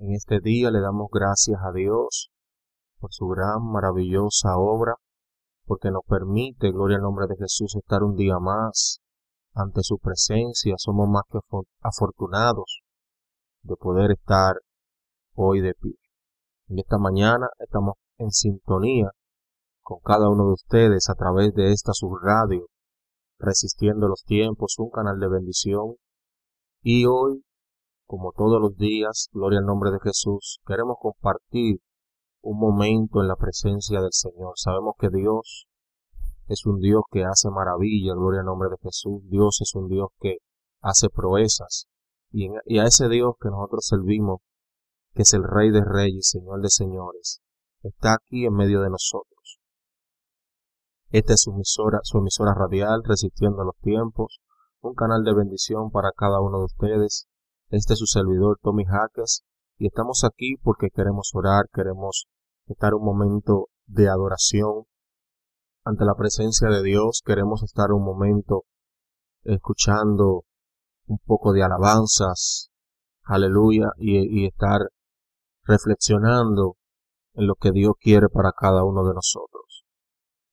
En este día le damos gracias a Dios por su gran, maravillosa obra, porque nos permite, gloria al nombre de Jesús, estar un día más ante su presencia. Somos más que afortunados de poder estar hoy de pie. En esta mañana estamos en sintonía con cada uno de ustedes a través de esta subradio, resistiendo los tiempos, un canal de bendición. Y hoy, como todos los días, gloria al nombre de Jesús, queremos compartir un momento en la presencia del Señor. Sabemos que Dios es un Dios que hace maravillas, gloria al nombre de Jesús. Dios es un Dios que hace proezas. Y, a ese Dios que nosotros servimos, que es el Rey de Reyes, Señor de Señores, está aquí en medio de nosotros. Esta es su emisora, su emisora radial, Resistiendo los Tiempos, un canal de bendición para cada uno de ustedes. Este es su servidor Tommy Jaques y estamos aquí porque queremos orar, queremos estar un momento de adoración ante la presencia de Dios, queremos estar un momento escuchando un poco de alabanzas, aleluya, y, y estar reflexionando en lo que Dios quiere para cada uno de nosotros.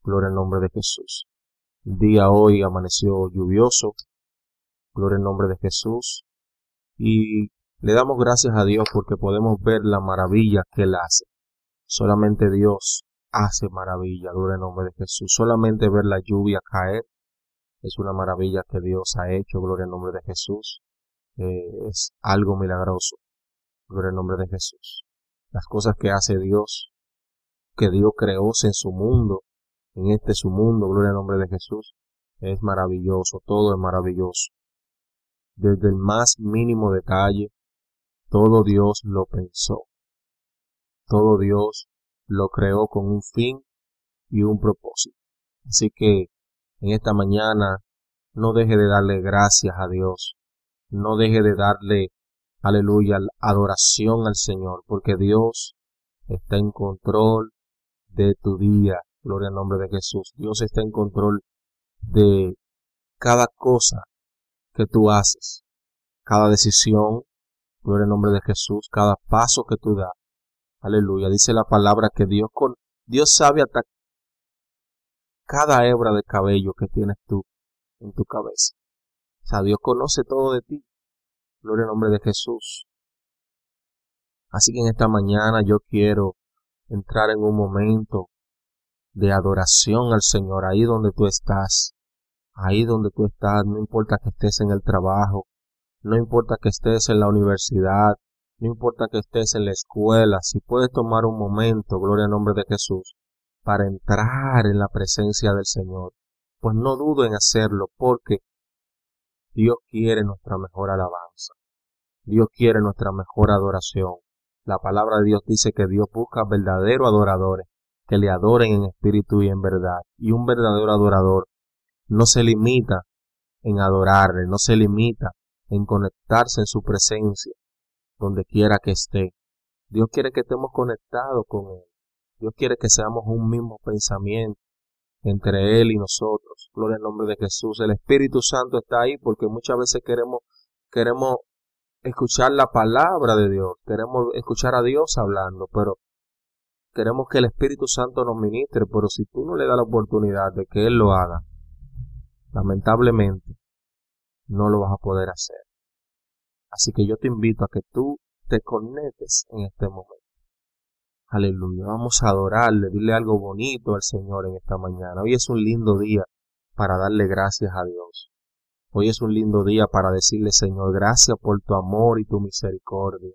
Gloria al nombre de Jesús. El día hoy amaneció lluvioso. Gloria al nombre de Jesús. Y le damos gracias a Dios porque podemos ver la maravilla que Él hace. Solamente Dios hace maravilla. Gloria al nombre de Jesús. Solamente ver la lluvia caer es una maravilla que Dios ha hecho. Gloria al nombre de Jesús. Eh, es algo milagroso. Gloria al nombre de Jesús las cosas que hace Dios, que Dios creó en su mundo, en este su mundo, gloria al nombre de Jesús, es maravilloso, todo es maravilloso. Desde el más mínimo detalle, todo Dios lo pensó. Todo Dios lo creó con un fin y un propósito. Así que en esta mañana no deje de darle gracias a Dios, no deje de darle aleluya, adoración al Señor, porque Dios está en control de tu día. Gloria al nombre de Jesús. Dios está en control de cada cosa que tú haces, cada decisión. Gloria al nombre de Jesús, cada paso que tú das. Aleluya. Dice la palabra que Dios con Dios sabe hasta cada hebra de cabello que tienes tú en tu cabeza. O sea, Dios conoce todo de ti. Gloria al nombre de Jesús. Así que en esta mañana yo quiero entrar en un momento de adoración al Señor, ahí donde tú estás, ahí donde tú estás, no importa que estés en el trabajo, no importa que estés en la universidad, no importa que estés en la escuela, si puedes tomar un momento, gloria al nombre de Jesús, para entrar en la presencia del Señor, pues no dudo en hacerlo, porque Dios quiere nuestra mejor alabanza. Dios quiere nuestra mejor adoración. La palabra de Dios dice que Dios busca verdaderos adoradores que le adoren en espíritu y en verdad. Y un verdadero adorador no se limita en adorarle, no se limita en conectarse en su presencia, donde quiera que esté. Dios quiere que estemos conectados con Él. Dios quiere que seamos un mismo pensamiento entre Él y nosotros. Gloria al nombre de Jesús. El Espíritu Santo está ahí porque muchas veces queremos, queremos escuchar la palabra de Dios, queremos escuchar a Dios hablando, pero queremos que el Espíritu Santo nos ministre, pero si tú no le das la oportunidad de que Él lo haga, lamentablemente no lo vas a poder hacer. Así que yo te invito a que tú te conectes en este momento. Aleluya. Vamos a adorarle, dile algo bonito al Señor en esta mañana. Hoy es un lindo día para darle gracias a Dios. Hoy es un lindo día para decirle, Señor, gracias por tu amor y tu misericordia.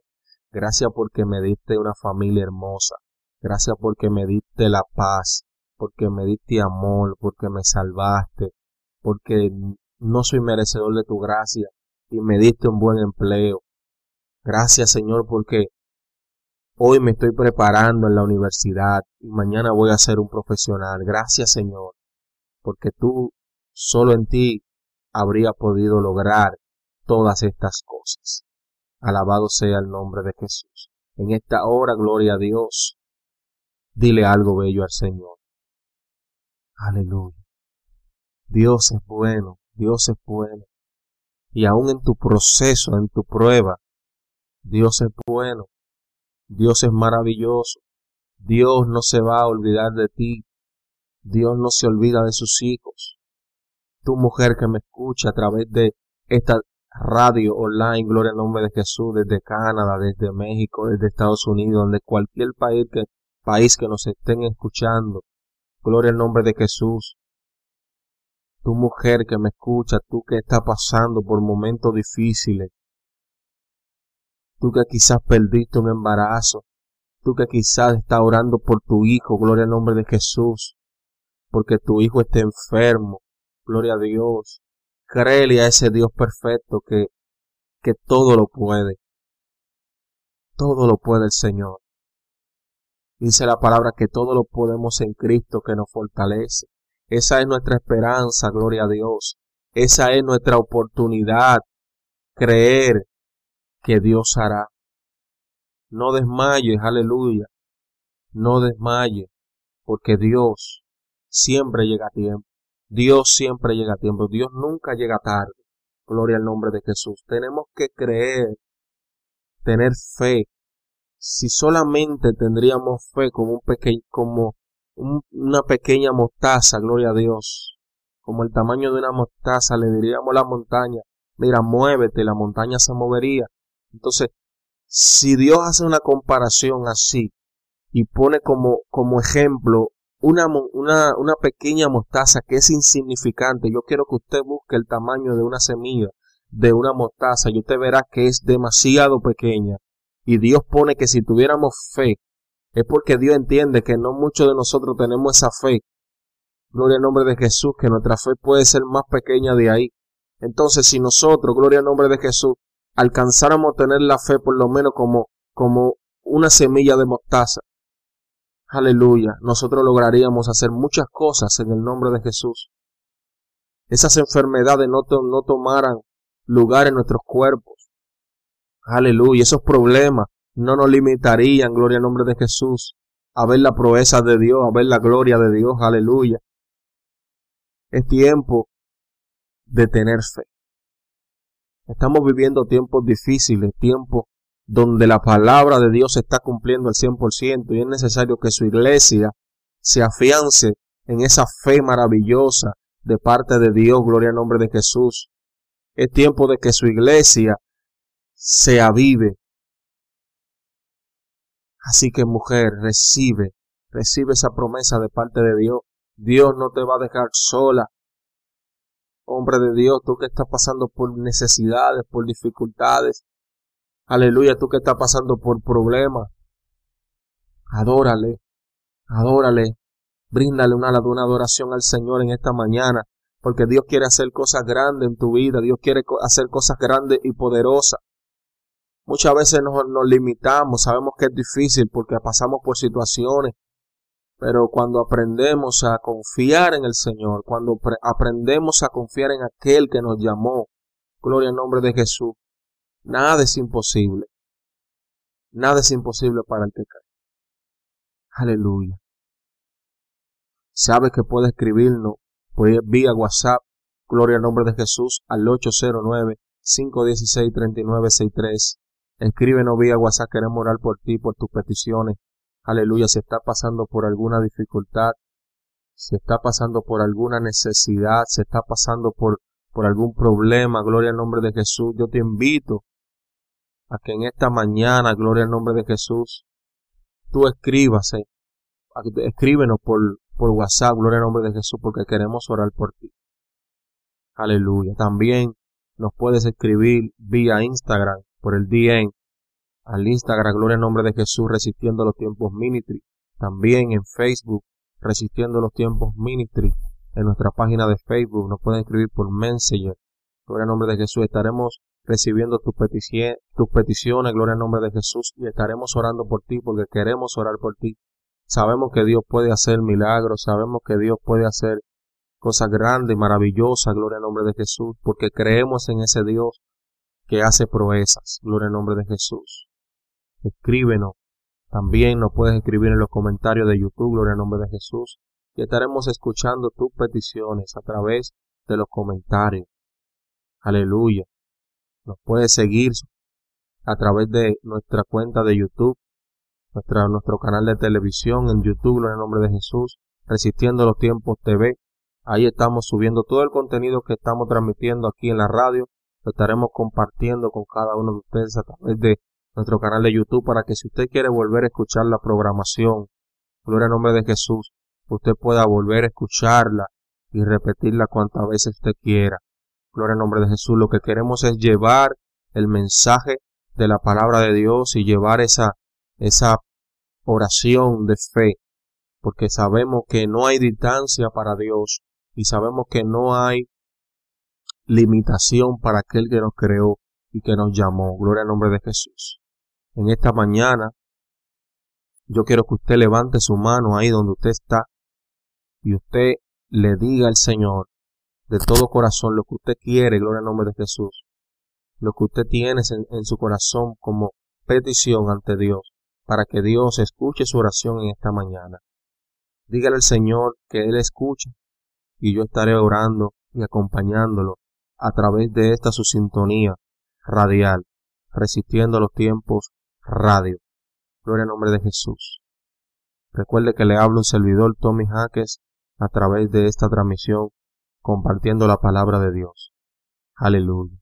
Gracias porque me diste una familia hermosa. Gracias porque me diste la paz, porque me diste amor, porque me salvaste, porque no soy merecedor de tu gracia y me diste un buen empleo. Gracias, Señor, porque Hoy me estoy preparando en la universidad y mañana voy a ser un profesional. Gracias Señor, porque tú solo en ti habría podido lograr todas estas cosas. Alabado sea el nombre de Jesús. En esta hora, gloria a Dios, dile algo bello al Señor. Aleluya. Dios es bueno, Dios es bueno. Y aún en tu proceso, en tu prueba, Dios es bueno. Dios es maravilloso. Dios no se va a olvidar de ti. Dios no se olvida de sus hijos. Tu mujer que me escucha a través de esta radio online, gloria al nombre de Jesús, desde Canadá, desde México, desde Estados Unidos, donde cualquier país que, país que nos estén escuchando, gloria al nombre de Jesús. Tu mujer que me escucha, tú que estás pasando por momentos difíciles, tú que quizás perdiste un embarazo, tú que quizás estás orando por tu hijo, gloria al nombre de Jesús, porque tu hijo está enfermo, gloria a Dios, Créele a ese Dios perfecto que, que todo lo puede. Todo lo puede el Señor. Dice la palabra que todo lo podemos en Cristo que nos fortalece. Esa es nuestra esperanza, gloria a Dios. Esa es nuestra oportunidad. Creer que Dios hará. No desmayes, aleluya. No desmayes, porque Dios siempre llega a tiempo. Dios siempre llega a tiempo, Dios nunca llega tarde. Gloria al nombre de Jesús. Tenemos que creer, tener fe. Si solamente tendríamos fe como un pequeño, como una pequeña mostaza, gloria a Dios, como el tamaño de una mostaza, le diríamos a la montaña, mira, muévete, la montaña se movería. Entonces, si Dios hace una comparación así y pone como, como ejemplo una, una, una pequeña mostaza que es insignificante. Yo quiero que usted busque el tamaño de una semilla de una mostaza y usted verá que es demasiado pequeña. Y Dios pone que si tuviéramos fe, es porque Dios entiende que no muchos de nosotros tenemos esa fe. Gloria al nombre de Jesús, que nuestra fe puede ser más pequeña de ahí. Entonces, si nosotros, gloria al nombre de Jesús, alcanzáramos a tener la fe por lo menos como, como una semilla de mostaza, aleluya, nosotros lograríamos hacer muchas cosas en el nombre de Jesús. Esas enfermedades no, no tomaran lugar en nuestros cuerpos. Aleluya, esos problemas no nos limitarían, gloria al nombre de Jesús, a ver la proeza de Dios, a ver la gloria de Dios, aleluya. Es tiempo de tener fe. Estamos viviendo tiempos difíciles, tiempos donde la palabra de Dios se está cumpliendo al 100% y es necesario que su iglesia se afiance en esa fe maravillosa de parte de Dios, gloria al nombre de Jesús. Es tiempo de que su iglesia se avive. Así que mujer, recibe, recibe esa promesa de parte de Dios. Dios no te va a dejar sola. Hombre de Dios, tú que estás pasando por necesidades, por dificultades, Aleluya, tú que estás pasando por problemas. Adórale, adórale, bríndale una, una adoración al Señor en esta mañana, porque Dios quiere hacer cosas grandes en tu vida, Dios quiere hacer cosas grandes y poderosas. Muchas veces nos, nos limitamos, sabemos que es difícil porque pasamos por situaciones, pero cuando aprendemos a confiar en el Señor, cuando aprendemos a confiar en aquel que nos llamó, gloria al nombre de Jesús, Nada es imposible. Nada es imposible para el que cae. Aleluya. Sabes que puede escribirnos por vía WhatsApp, gloria al nombre de Jesús, al 809-516-3963. Escríbenos vía WhatsApp, queremos orar por ti, por tus peticiones. Aleluya, si está pasando por alguna dificultad, si está pasando por alguna necesidad, si está pasando por, por algún problema, gloria al nombre de Jesús, yo te invito a que en esta mañana, gloria al nombre de Jesús, tú escribas, eh, escríbenos por, por WhatsApp, gloria al nombre de Jesús, porque queremos orar por ti. Aleluya. También nos puedes escribir vía Instagram, por el DM, al Instagram, gloria al nombre de Jesús, resistiendo los tiempos ministry. También en Facebook, resistiendo los tiempos ministry. En nuestra página de Facebook nos pueden escribir por Messenger. Gloria al nombre de Jesús. Estaremos recibiendo tus, tus peticiones, gloria al nombre de Jesús, y estaremos orando por ti porque queremos orar por ti. Sabemos que Dios puede hacer milagros, sabemos que Dios puede hacer cosas grandes, maravillosas, gloria al nombre de Jesús, porque creemos en ese Dios que hace proezas, gloria al nombre de Jesús. Escríbenos, también nos puedes escribir en los comentarios de YouTube, gloria al nombre de Jesús, y estaremos escuchando tus peticiones a través de los comentarios. Aleluya. Nos puede seguir a través de nuestra cuenta de YouTube, nuestra, nuestro canal de televisión en YouTube, en el nombre de Jesús, Resistiendo los Tiempos TV. Ahí estamos subiendo todo el contenido que estamos transmitiendo aquí en la radio. Lo estaremos compartiendo con cada uno de ustedes a través de nuestro canal de YouTube para que si usted quiere volver a escuchar la programación, gloria al nombre de Jesús, usted pueda volver a escucharla y repetirla cuantas veces usted quiera. Gloria al nombre de Jesús. Lo que queremos es llevar el mensaje de la palabra de Dios y llevar esa, esa oración de fe, porque sabemos que no hay distancia para Dios y sabemos que no hay limitación para aquel que nos creó y que nos llamó. Gloria al nombre de Jesús. En esta mañana, yo quiero que usted levante su mano ahí donde usted está y usted le diga al Señor de todo corazón lo que usted quiere, gloria al nombre de Jesús, lo que usted tiene en, su corazón como petición ante Dios, para que Dios escuche su oración en esta mañana. Dígale al Señor que Él escucha y yo estaré orando y acompañándolo a través de esta su sintonía radial, resistiendo los tiempos radio. Gloria al nombre de Jesús. Recuerde que le hablo un servidor Tommy Jaques a través de esta transmisión, compartiendo la palabra de Dios. Aleluya.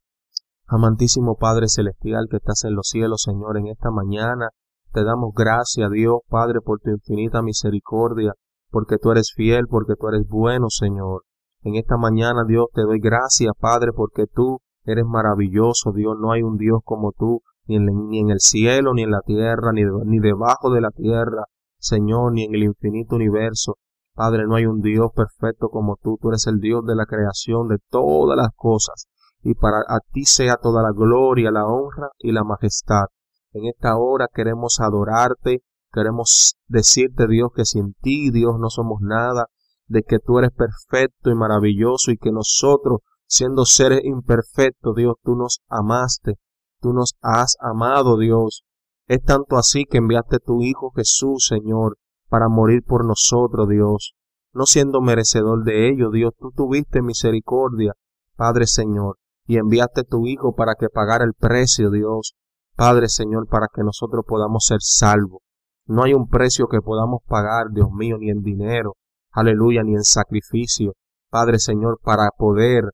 Amantísimo Padre Celestial que estás en los cielos, Señor, en esta mañana te damos gracias, Dios Padre, por tu infinita misericordia, porque tú eres fiel, porque tú eres bueno, Señor. En esta mañana, Dios, te doy gracias, Padre, porque tú eres maravilloso, Dios. No hay un Dios como tú, ni en, el cielo, ni en la tierra, ni, ni debajo de la tierra, Señor, ni en el infinito universo. Padre, no hay un Dios perfecto como tú. Tú eres el Dios de la creación de todas las cosas y para a ti sea toda la gloria, la honra y la majestad. En esta hora queremos adorarte, queremos decirte Dios que sin ti Dios no somos nada, de que tú eres perfecto y maravilloso y que nosotros, siendo seres imperfectos, Dios, tú nos amaste, tú nos has amado, Dios. Es tanto así que enviaste tu Hijo Jesús, Señor, para morir por nosotros, Dios. No siendo merecedor de ello, Dios, tú tuviste misericordia, Padre Señor y enviaste tu Hijo para que pagara el precio, Dios. Padre Señor, para que nosotros podamos ser salvos. No hay un precio que podamos pagar, Dios mío, ni en dinero, aleluya, ni en sacrificio, Padre Señor, para poder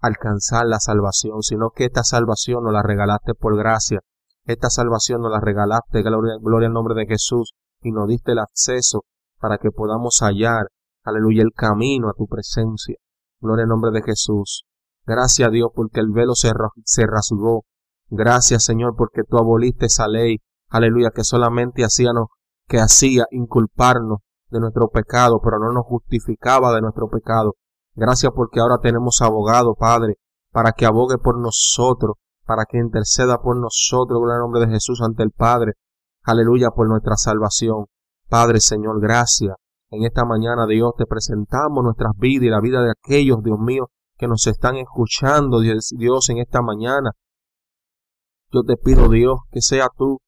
alcanzar la salvación, sino que esta salvación nos la regalaste por gracia. Esta salvación nos la regalaste, gloria, gloria al nombre de Jesús, y nos diste el acceso para que podamos hallar, aleluya, el camino a tu presencia. Gloria al nombre de Jesús. Gracias a Dios porque el velo se, se. Gracias Señor porque tú aboliste esa ley. Aleluya, que solamente hacíamos, que hacía inculparnos de nuestro pecado, pero no nos justificaba de nuestro pecado. Gracias porque ahora tenemos abogado, Padre, para que abogue por nosotros, para que interceda por nosotros, en el nombre de Jesús ante el Padre. Aleluya por nuestra salvación. Padre, Señor, gracias. En esta mañana, Dios, te presentamos nuestras vidas y la vida de aquellos, Dios mío, que nos están escuchando, Dios, en esta mañana. Yo te pido, Dios, que sea tú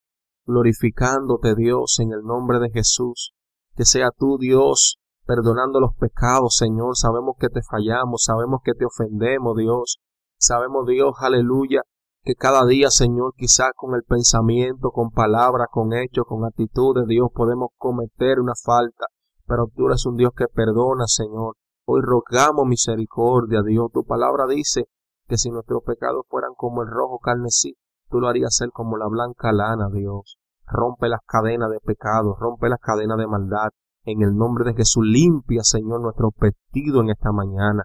glorificándote, Dios, en el nombre de Jesús. Que sea tú, Dios, perdonando los pecados, Señor. Sabemos que te fallamos, sabemos que te ofendemos, Dios. Sabemos, Dios, aleluya, que cada día, Señor, quizás con el pensamiento, con palabras, con hechos, con actitudes, Dios, podemos cometer una falta. Pero tú eres un Dios que perdona, Señor. Hoy rogamos misericordia, Dios. Tu palabra dice que si nuestros pecados fueran como el rojo carnesí, tú lo harías ser como la blanca lana, Dios. Rompe las cadenas de pecado, rompe las cadenas de maldad. En el nombre de Jesús, limpia, Señor, nuestro vestido en esta mañana.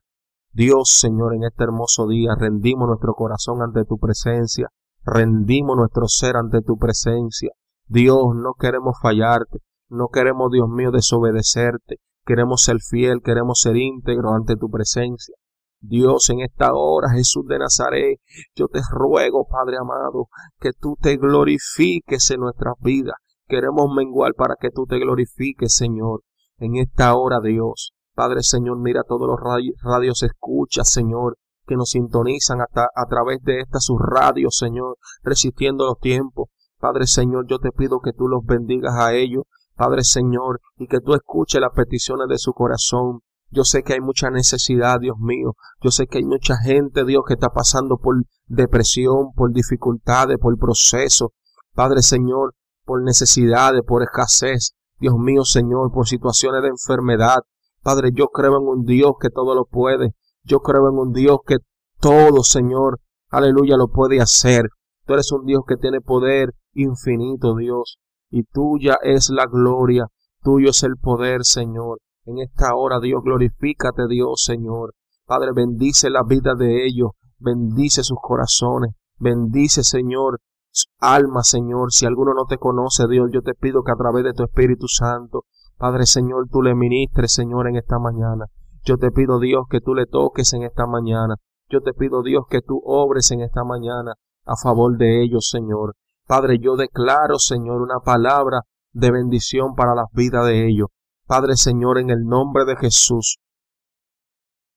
Dios, Señor, en este hermoso día, rendimos nuestro corazón ante tu presencia, rendimos nuestro ser ante tu presencia. Dios, no queremos fallarte, no queremos, Dios mío, desobedecerte, Queremos ser fiel, queremos ser íntegro ante tu presencia. Dios, en esta hora, Jesús de Nazaret, yo te ruego, Padre amado, que tú te glorifiques en nuestras vidas. Queremos menguar para que tú te glorifiques, Señor, en esta hora, Dios. Padre Señor, mira todos los radios, escucha, Señor, que nos sintonizan hasta a través de esta sus radios, Señor, resistiendo los tiempos. Padre Señor, yo te pido que tú los bendigas a ellos, Padre Señor, y que tú escuches las peticiones de su corazón. Yo sé que hay mucha necesidad, Dios mío. Yo sé que hay mucha gente, Dios, que está pasando por depresión, por dificultades, por proceso. Padre Señor, por necesidades, por escasez. Dios mío, Señor, por situaciones de enfermedad. Padre, yo creo en un Dios que todo lo puede. Yo creo en un Dios que todo, Señor, aleluya, lo puede hacer. Tú eres un Dios que tiene poder infinito, Dios. Y tuya es la gloria, tuyo es el poder, Señor. En esta hora, Dios, glorifícate, Dios, Señor. Padre, bendice la vida de ellos, bendice sus corazones, bendice, Señor, su alma, Señor. Si alguno no te conoce, Dios, yo te pido que a través de tu Espíritu Santo, Padre, Señor, tú le ministres, Señor, en esta mañana. Yo te pido, Dios, que tú le toques en esta mañana. Yo te pido, Dios, que tú obres en esta mañana a favor de ellos, Señor. Padre, yo declaro, Señor, una palabra de bendición para la vida de ellos. Padre, Señor, en el nombre de Jesús.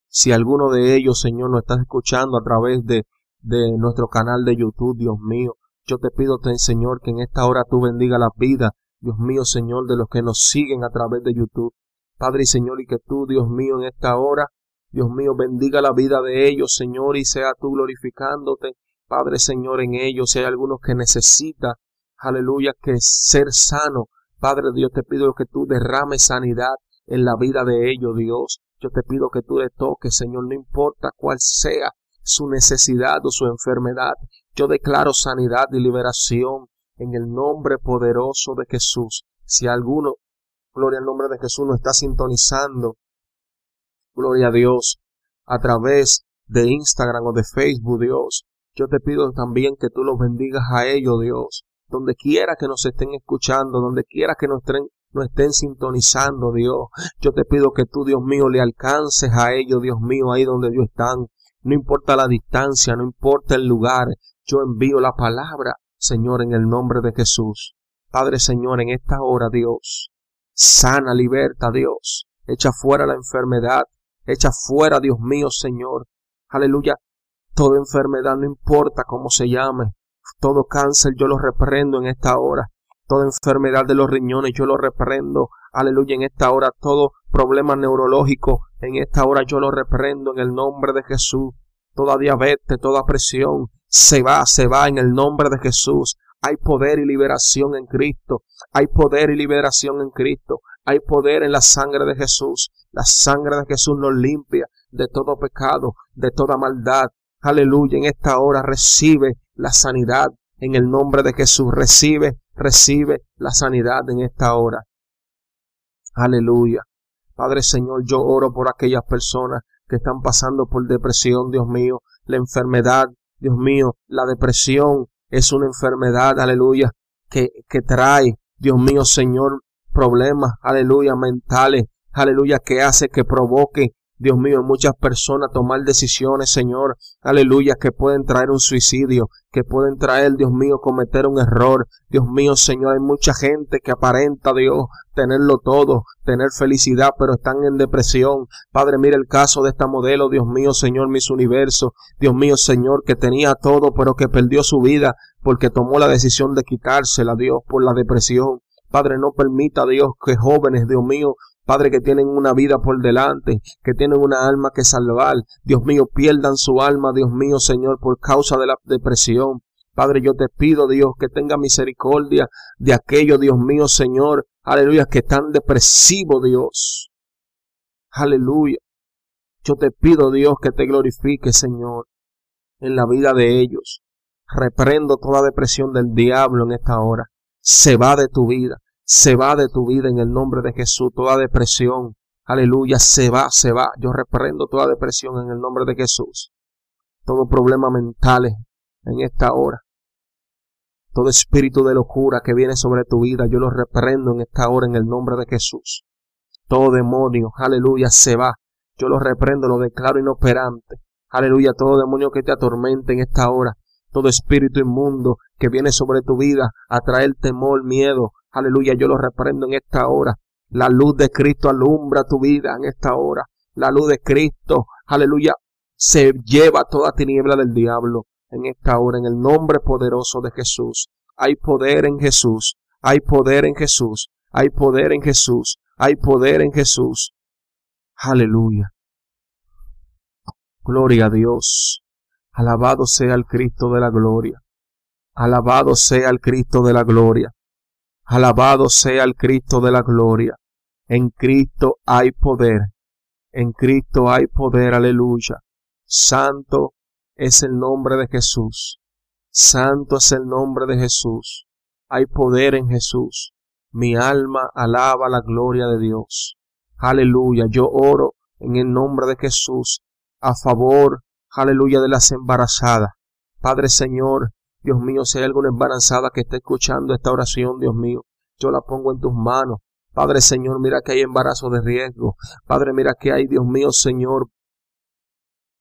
Si alguno de ellos, Señor, nos está escuchando a través de, de nuestro canal de YouTube, Dios mío, yo te pido, Señor, que en esta hora tú bendiga la vida, Dios mío, Señor, de los que nos siguen a través de YouTube. Padre y Señor, y que tú, Dios mío, en esta hora Dios mío, bendiga la vida de ellos, Señor, y sea tú glorificándote, Padre Señor, en ellos. Si hay algunos que necesitan, aleluya, que ser sano, Padre Dios, te pido que tú derrames sanidad en la vida de ellos, Dios. Yo te pido que tú le toques, Señor, no importa cuál sea su necesidad o su enfermedad. Yo declaro sanidad y liberación en el nombre poderoso de Jesús. Si alguno, gloria al nombre de Jesús, no está sintonizando Gloria a Dios. A través de Instagram o de Facebook, Dios. Yo te pido también que tú los bendigas a ellos, Dios. Donde quiera que nos estén escuchando, donde quiera que nos estén, estén sintonizando, Dios. Yo te pido que tú, Dios mío, le alcances a ellos, Dios mío, ahí donde ellos están. No importa la distancia, no importa el lugar. Yo envío la palabra, Señor, en el nombre de Jesús. Padre Señor, en esta hora, Dios, sana, liberta, Dios. Echa fuera la enfermedad, Echa fuera, Dios mío, Señor. Aleluya. Toda enfermedad, no importa cómo se llame. Todo cáncer yo lo reprendo en esta hora. Toda enfermedad de los riñones yo lo reprendo. Aleluya en esta hora. Todo problema neurológico en esta hora yo lo reprendo en el nombre de Jesús. Toda diabetes, toda presión se va, se va en el nombre de Jesús. Hay poder y liberación en Cristo. Hay poder y liberación en Cristo. Hay poder en la sangre de Jesús. La sangre de Jesús nos limpia de todo pecado, de toda maldad. Aleluya. En esta hora recibe la sanidad en el nombre de Jesús. Recibe, recibe la sanidad en esta hora. Aleluya. Padre Señor, yo oro por aquellas personas que están pasando por depresión, Dios mío, la enfermedad, Dios mío, la depresión es una enfermedad, aleluya, que, que trae, Dios mío, Señor, problemas, aleluya, mentales, aleluya, que hace que provoque, Dios mío, muchas personas tomar decisiones, Señor, aleluya, que pueden traer un suicidio, que pueden traer, Dios mío, cometer un error. Dios mío, Señor, hay mucha gente que aparenta, Dios, tenerlo todo, tener felicidad, pero están en depresión. Padre, mira el caso de esta modelo, Dios mío, Señor, mis universos. Dios mío, Señor, que tenía todo, pero que perdió su vida porque tomó la decisión de quitársela, Dios, por la depresión. Padre, no permita, Dios, que jóvenes, Dios mío, Padre, que tienen una vida por delante, que tienen una alma que salvar, Dios mío, pierdan su alma, Dios mío, Señor, por causa de la depresión. Padre, yo te pido, Dios, que tenga misericordia de aquellos, Dios mío, Señor, aleluya, que están depresivos, Dios. Aleluya. Yo te pido, Dios, que te glorifique, Señor, en la vida de ellos. Reprendo toda depresión del diablo en esta hora se va de tu vida, se va de tu vida en el nombre de Jesús, toda depresión, aleluya, se va, se va. Yo reprendo toda depresión en el nombre de Jesús. Todo problema mental en esta hora. Todo espíritu de locura que viene sobre tu vida, yo lo reprendo en esta hora en el nombre de Jesús. Todo demonio, aleluya, se va. Yo lo reprendo, lo declaro inoperante. Aleluya, todo demonio que te atormente en esta hora, todo espíritu inmundo que viene sobre tu vida a traer temor, miedo. Aleluya, yo lo reprendo en esta hora. La luz de Cristo alumbra tu vida en esta hora. La luz de Cristo, aleluya, se lleva toda tiniebla del diablo en esta hora, en el nombre poderoso de Jesús. Hay poder en Jesús, hay poder en Jesús, hay poder en Jesús, hay poder en Jesús. Aleluya. Gloria a Dios. Alabado sea el Cristo de la gloria. Alabado sea el Cristo de la gloria. Alabado sea el Cristo de la gloria. En Cristo hay poder. En Cristo hay poder, aleluya. Santo es el nombre de Jesús. Santo es el nombre de Jesús. Hay poder en Jesús. Mi alma alaba la gloria de Dios. Aleluya. Yo oro en el nombre de Jesús a favor, aleluya, de las embarazadas. Padre Señor, Dios mío, si hay alguna embarazada que esté escuchando esta oración, Dios mío, yo la pongo en tus manos. Padre Señor, mira que hay embarazo de riesgo. Padre, mira que hay, Dios mío, Señor,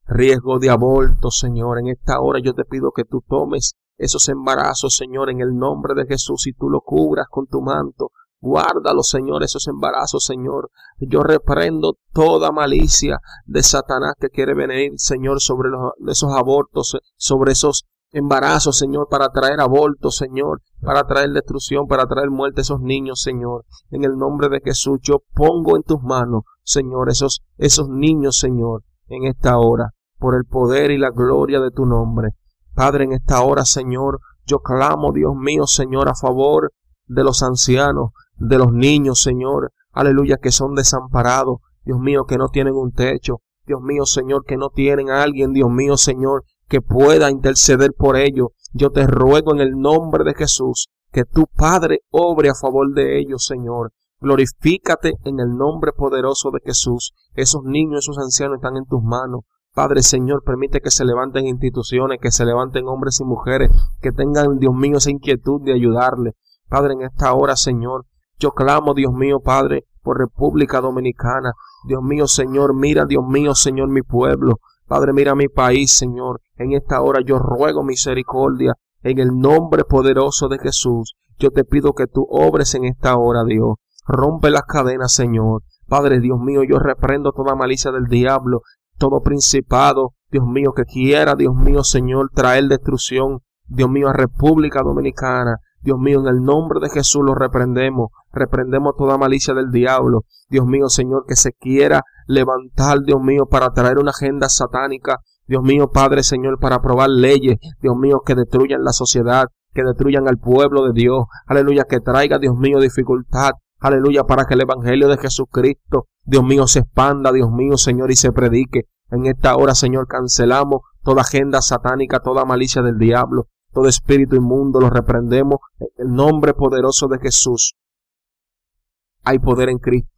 riesgo de aborto, Señor. En esta hora yo te pido que tú tomes esos embarazos, Señor, en el nombre de Jesús y tú lo cubras con tu manto. Guárdalo, Señor, esos embarazos, Señor. Yo reprendo toda malicia de Satanás que quiere venir, Señor, sobre los, esos abortos, sobre esos embarazos, Señor, para traer abortos, Señor, para traer destrucción, para traer muerte a esos niños, Señor. En el nombre de Jesús, yo pongo en tus manos, Señor, esos, esos niños, Señor, en esta hora, por el poder y la gloria de tu nombre. Padre, en esta hora, Señor, yo clamo, Dios mío, Señor, a favor de los ancianos, de los niños, Señor, aleluya, que son desamparados, Dios mío, que no tienen un techo, Dios mío, Señor, que no tienen a alguien, Dios mío, Señor, que pueda interceder por ellos. Yo te ruego en el nombre de Jesús que tu Padre obre a favor de ellos, Señor. Glorifícate en el nombre poderoso de Jesús. Esos niños, esos ancianos están en tus manos. Padre Señor, permite que se levanten instituciones, que se levanten hombres y mujeres, que tengan, Dios mío, esa inquietud de ayudarle. Padre, en esta hora, Señor, yo clamo, Dios mío, Padre, por República Dominicana. Dios mío, Señor, mira, Dios mío, Señor, mi pueblo. Padre, mira mi país, Señor. En esta hora yo ruego misericordia en el nombre poderoso de Jesús. Yo te pido que tú obres en esta hora, Dios. Rompe las cadenas, Señor. Padre Dios mío, yo reprendo toda malicia del diablo, todo principado, Dios mío, que quiera, Dios mío, Señor, traer destrucción, Dios mío, a República Dominicana. Dios mío, en el nombre de Jesús lo reprendemos. Reprendemos toda malicia del diablo. Dios mío, Señor, que se quiera levantar, Dios mío, para traer una agenda satánica. Dios mío, Padre, Señor, para aprobar leyes, Dios mío, que destruyan la sociedad, que destruyan al pueblo de Dios. Aleluya, que traiga, Dios mío, dificultad. Aleluya, para que el Evangelio de Jesucristo, Dios mío, se expanda, Dios mío, Señor, y se predique. En esta hora, Señor, cancelamos toda agenda satánica, toda malicia del diablo todo espíritu inmundo lo reprendemos en el nombre poderoso de Jesús. Hay poder en Cristo.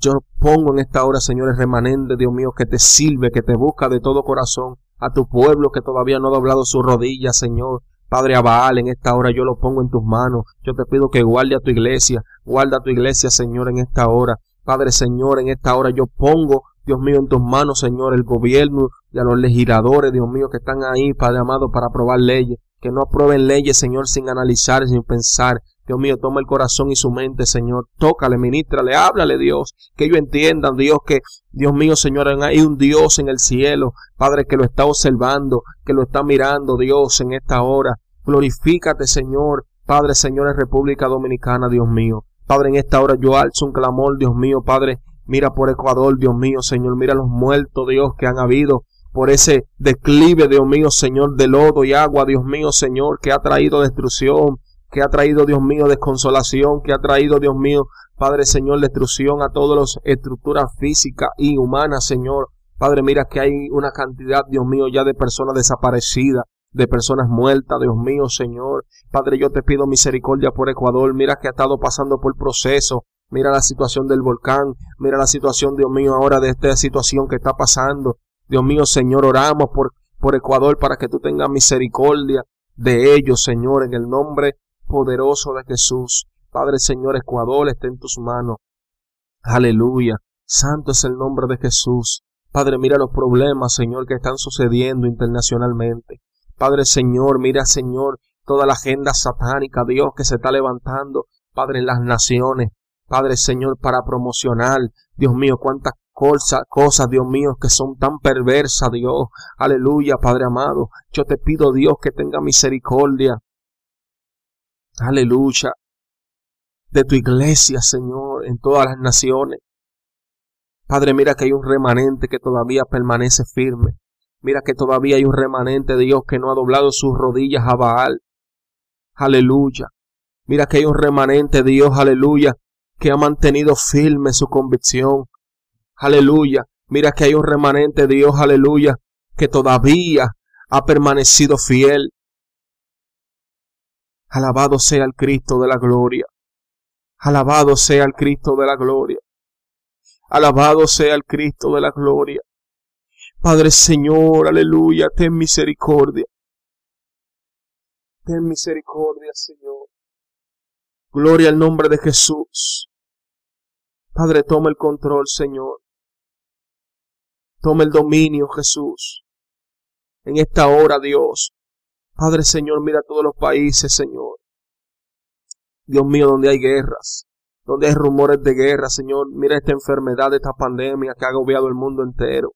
Yo pongo en esta hora, Señor, el remanente, Dios mío, que te sirve, que te busca de todo corazón, a tu pueblo que todavía no ha doblado su rodilla, Señor. Padre Abaal, en esta hora yo lo pongo en tus manos. Yo te pido que guarde a tu iglesia, guarda a tu iglesia, Señor, en esta hora. Padre Señor, en esta hora yo pongo, Dios mío, en tus manos, Señor, el gobierno y a los legisladores, Dios mío, que están ahí, Padre amado, para aprobar leyes que no aprueben leyes, Señor, sin analizar, sin pensar. Dios mío, toma el corazón y su mente, Señor. Tócale, ministrale, háblale, Dios. Que ellos entiendan, Dios, que, Dios mío, Señor, hay un Dios en el cielo, Padre, que lo está observando, que lo está mirando, Dios, en esta hora. Glorifícate, Señor, Padre, Señor, en República Dominicana, Dios mío. Padre, en esta hora yo alzo un clamor, Dios mío, Padre. Mira por Ecuador, Dios mío, Señor. Mira los muertos, Dios, que han habido por ese declive, Dios mío, Señor, de lodo y agua, Dios mío, Señor, que ha traído destrucción, que ha traído, Dios mío, desconsolación, que ha traído, Dios mío, Padre Señor, destrucción a todas las estructuras físicas y humanas, Señor. Padre, mira que hay una cantidad, Dios mío, ya de personas desaparecidas, de personas muertas, Dios mío, Señor. Padre, yo te pido misericordia por Ecuador. Mira que ha estado pasando por proceso. Mira la situación del volcán. Mira la situación, Dios mío, ahora de esta situación que está pasando. Dios mío, Señor, oramos por, por Ecuador para que tú tengas misericordia de ellos, Señor, en el nombre poderoso de Jesús. Padre, Señor, Ecuador está en tus manos. Aleluya. Santo es el nombre de Jesús. Padre, mira los problemas, Señor, que están sucediendo internacionalmente. Padre, Señor, mira, Señor, toda la agenda satánica, Dios, que se está levantando, Padre, en las naciones. Padre, Señor, para promocionar, Dios mío, cuántas cosas, cosas, Dios mío, que son tan perversas, Dios. Aleluya, Padre amado. Yo te pido, Dios, que tenga misericordia. Aleluya. De tu iglesia, Señor, en todas las naciones. Padre, mira que hay un remanente que todavía permanece firme. Mira que todavía hay un remanente, Dios, que no ha doblado sus rodillas a Baal. Aleluya. Mira que hay un remanente, Dios, aleluya, que ha mantenido firme su convicción. Aleluya. Mira que hay un remanente, Dios, aleluya, que todavía ha permanecido fiel. Alabado sea el Cristo de la gloria. Alabado sea el Cristo de la gloria. Alabado sea el Cristo de la gloria. Padre Señor, aleluya, ten misericordia. Ten misericordia, Señor. Gloria al nombre de Jesús. Padre, toma el control, Señor. Toma el dominio, Jesús. En esta hora, Dios. Padre Señor, mira todos los países, Señor. Dios mío, donde hay guerras, donde hay rumores de guerra, Señor. Mira esta enfermedad, esta pandemia que ha agobiado el mundo entero.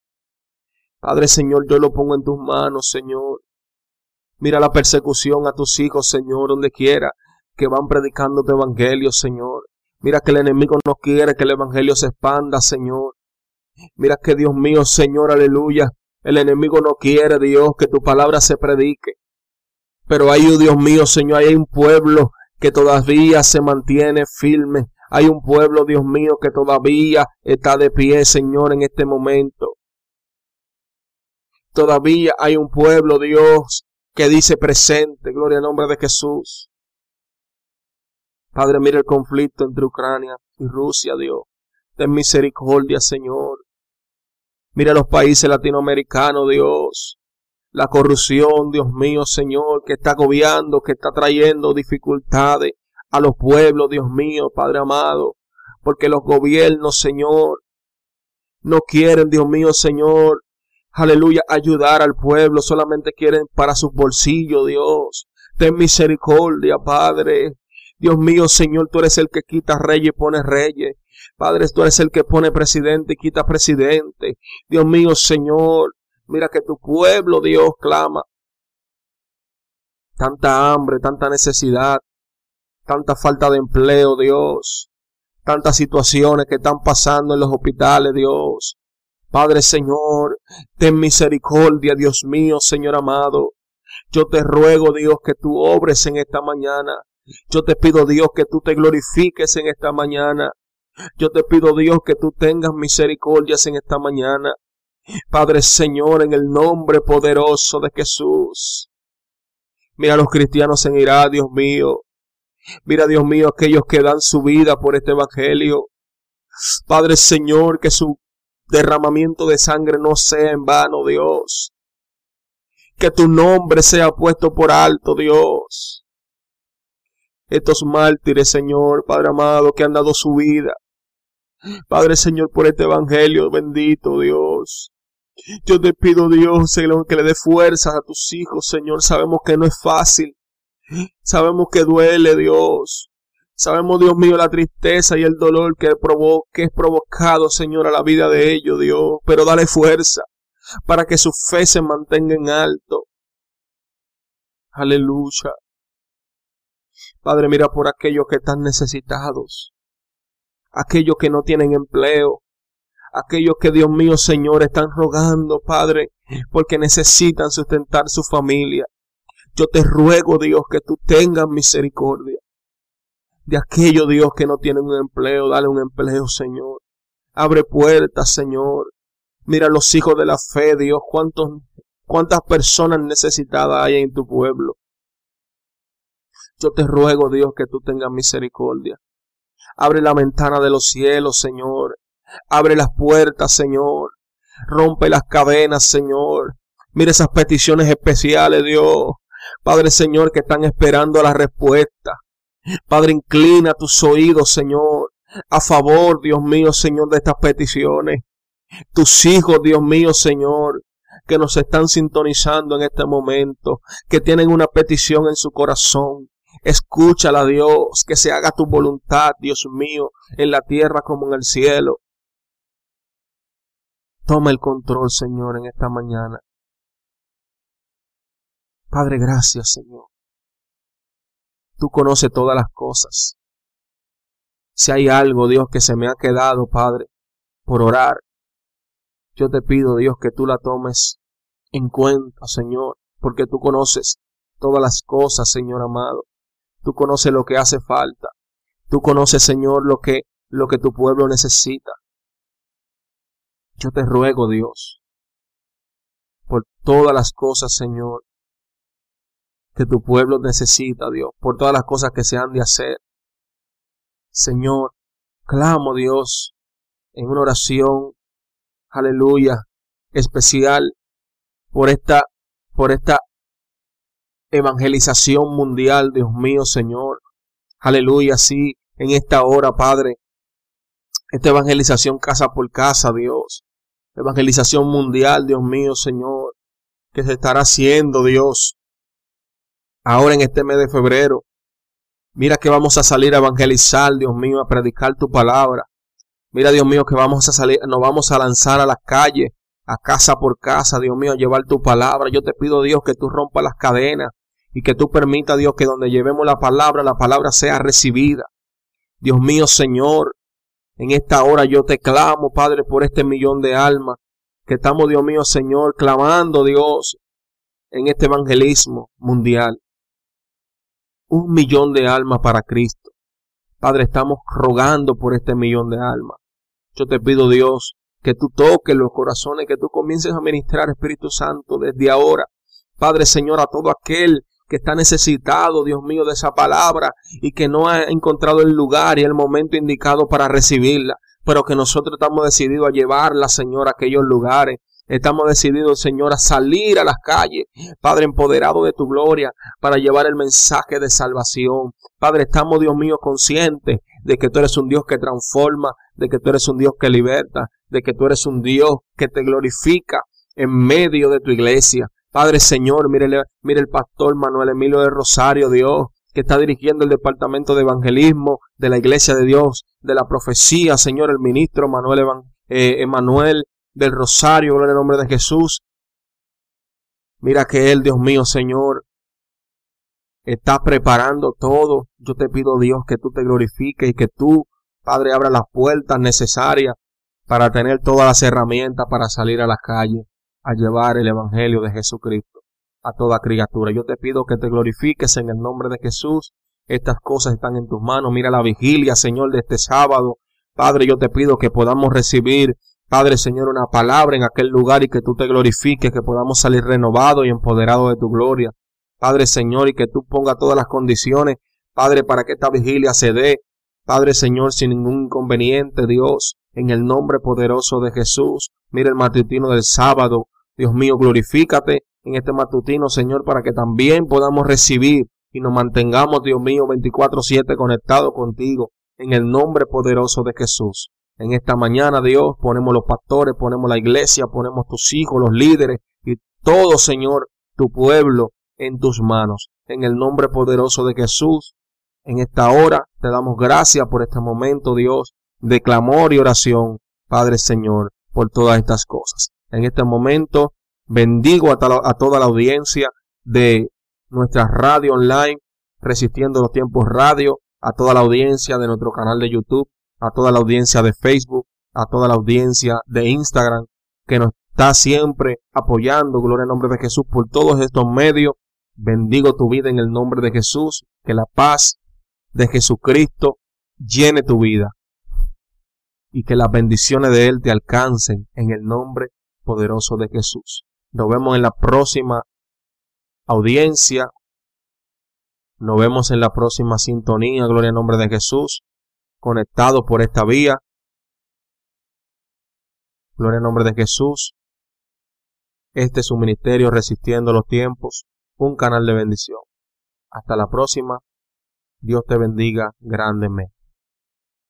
Padre Señor, yo lo pongo en tus manos, Señor. Mira la persecución a tus hijos, Señor, donde quiera que van predicando tu evangelio, Señor. Mira que el enemigo no quiere que el evangelio se expanda, Señor. Mira que Dios mío, Señor, aleluya. El enemigo no quiere, Dios, que tu palabra se predique. Pero hay, oh Dios mío, Señor, hay un pueblo que todavía se mantiene firme. Hay un pueblo, Dios mío, que todavía está de pie, Señor, en este momento. Todavía hay un pueblo, Dios, que dice presente, gloria al nombre de Jesús. Padre, mira el conflicto entre Ucrania y Rusia, Dios. Ten misericordia, Señor. Mira los países latinoamericanos, Dios. La corrupción, Dios mío, Señor, que está agobiando, que está trayendo dificultades a los pueblos, Dios mío, Padre amado. Porque los gobiernos, Señor, no quieren, Dios mío, Señor, aleluya, ayudar al pueblo, solamente quieren para sus bolsillos, Dios. Ten misericordia, Padre. Dios mío, Señor, tú eres el que quita reyes y pone reyes. Padre, tú eres el que pone presidente y quita presidente. Dios mío, Señor, mira que tu pueblo, Dios, clama. Tanta hambre, tanta necesidad, tanta falta de empleo, Dios. Tantas situaciones que están pasando en los hospitales, Dios. Padre Señor, ten misericordia, Dios mío, Señor amado. Yo te ruego, Dios, que tú obres en esta mañana. Yo te pido, Dios, que tú te glorifiques en esta mañana. Yo te pido, Dios, que tú tengas misericordias en esta mañana. Padre Señor, en el nombre poderoso de Jesús. Mira a los cristianos en Irak, Dios mío. Mira, Dios mío, aquellos que dan su vida por este evangelio. Padre Señor, que su derramamiento de sangre no sea en vano, Dios. Que tu nombre sea puesto por alto, Dios. Estos mártires, Señor, Padre amado, que han dado su vida. Padre Señor, por este evangelio bendito, Dios. Yo te pido, Dios, que le dé fuerzas a tus hijos, Señor. Sabemos que no es fácil. Sabemos que duele, Dios. Sabemos, Dios mío, la tristeza y el dolor que, que es provocado, Señor, a la vida de ellos, Dios. Pero dale fuerza para que su fe se mantenga en alto. Aleluya. Padre, mira por aquellos que están necesitados. Aquellos que no tienen empleo. Aquellos que, Dios mío, Señor, están rogando, Padre, porque necesitan sustentar su familia. Yo te ruego, Dios, que tú tengas misericordia de aquellos, Dios, que no tienen un empleo. Dale un empleo, Señor. Abre puertas, Señor. Mira los hijos de la fe, Dios. ¿Cuántos, ¿Cuántas personas necesitadas hay en tu pueblo? Yo te ruego, Dios, que tú tengas misericordia. Abre la ventana de los cielos, Señor. Abre las puertas, Señor. Rompe las cadenas, Señor. Mira esas peticiones especiales, Dios. Padre Señor, que están esperando la respuesta. Padre, inclina tus oídos, Señor, a favor, Dios mío, Señor, de estas peticiones. Tus hijos, Dios mío, Señor, que nos están sintonizando en este momento, que tienen una petición en su corazón. Escúchala, Dios, que se haga tu voluntad, Dios mío, en la tierra como en el cielo. Toma el control, Señor, en esta mañana. Padre, gracias, Señor. Tú conoces todas las cosas. Si hay algo, Dios, que se me ha quedado, Padre, por orar, yo te pido, Dios, que tú la tomes en cuenta, Señor, porque tú conoces todas las cosas, Señor amado. Tú conoces lo que hace falta. Tú conoces, Señor, lo que, lo que tu pueblo necesita. Yo te ruego, Dios, por todas las cosas, Señor, que tu pueblo necesita, Dios, por todas las cosas que se han de hacer. Señor, clamo, Dios, en una oración, aleluya, especial, por esta, por esta evangelización mundial, Dios mío, Señor. Aleluya, sí, en esta hora, Padre. Esta evangelización casa por casa, Dios. Evangelización mundial, Dios mío, Señor. Que se estará haciendo, Dios. Ahora en este mes de febrero. Mira que vamos a salir a evangelizar, Dios mío, a predicar tu palabra. Mira, Dios mío, que vamos a salir, nos vamos a lanzar a las calles, a casa por casa, Dios mío, a llevar tu palabra. Yo te pido, Dios, que tú rompas las cadenas y que tú permitas, Dios, que donde llevemos la palabra, la palabra sea recibida. Dios mío, Señor, en esta hora yo te clamo, Padre, por este millón de almas que estamos, Dios mío, Señor, clamando, Dios, en este evangelismo mundial. Un millón de almas para Cristo. Padre, estamos rogando por este millón de almas. Yo te pido, Dios, que tú toques los corazones, que tú comiences a ministrar, Espíritu Santo, desde ahora. Padre Señor, a todo aquel que está necesitado, Dios mío, de esa palabra y que no ha encontrado el lugar y el momento indicado para recibirla, pero que nosotros estamos decididos a llevarla, Señor, a aquellos lugares. Estamos decididos, Señor, a salir a las calles, Padre, empoderado de tu gloria, para llevar el mensaje de salvación. Padre, estamos, Dios mío, conscientes de que tú eres un Dios que transforma, de que tú eres un Dios que liberta, de que tú eres un Dios que te glorifica en medio de tu iglesia. Padre Señor, mire, mire el pastor Manuel Emilio de Rosario, Dios, que está dirigiendo el departamento de evangelismo de la iglesia de Dios, de la profecía, Señor, el ministro Manuel eh, Emanuel del Rosario, en el nombre de Jesús. Mira que Él, Dios mío, Señor, está preparando todo. Yo te pido, Dios, que tú te glorifiques y que tú, Padre, abra las puertas necesarias para tener todas las herramientas para salir a las calles a llevar el Evangelio de Jesucristo a toda criatura. Yo te pido que te glorifiques en el nombre de Jesús. Estas cosas están en tus manos. Mira la vigilia, Señor, de este sábado. Padre, yo te pido que podamos recibir, Padre, Señor, una palabra en aquel lugar y que tú te glorifiques, que podamos salir renovados y empoderados de tu gloria. Padre, Señor, y que tú pongas todas las condiciones, Padre, para que esta vigilia se dé. Padre, Señor, sin ningún inconveniente, Dios, en el nombre poderoso de Jesús. Mira el matutino del sábado. Dios mío, glorifícate en este matutino, Señor, para que también podamos recibir y nos mantengamos, Dios mío, 24/7 conectados contigo, en el nombre poderoso de Jesús. En esta mañana, Dios, ponemos los pastores, ponemos la iglesia, ponemos tus hijos, los líderes y todo, Señor, tu pueblo en tus manos. En el nombre poderoso de Jesús, en esta hora te damos gracias por este momento, Dios, de clamor y oración, Padre Señor, por todas estas cosas. En este momento. Bendigo a, toda la audiencia de nuestra radio online, Resistiendo los Tiempos Radio, a toda la audiencia de nuestro canal de YouTube, a toda la audiencia de Facebook, a toda la audiencia de Instagram, que nos está siempre apoyando, gloria al nombre de Jesús, por todos estos medios. Bendigo tu vida en el nombre de Jesús, que la paz de Jesucristo llene tu vida y que las bendiciones de Él te alcancen en el nombre poderoso de Jesús. Nos vemos en la próxima audiencia. Nos vemos en la próxima sintonía. Gloria al nombre de Jesús. Conectado por esta vía. Gloria al nombre de Jesús. Este es su ministerio resistiendo los tiempos. Un canal de bendición. Hasta la próxima. Dios te bendiga grandemente.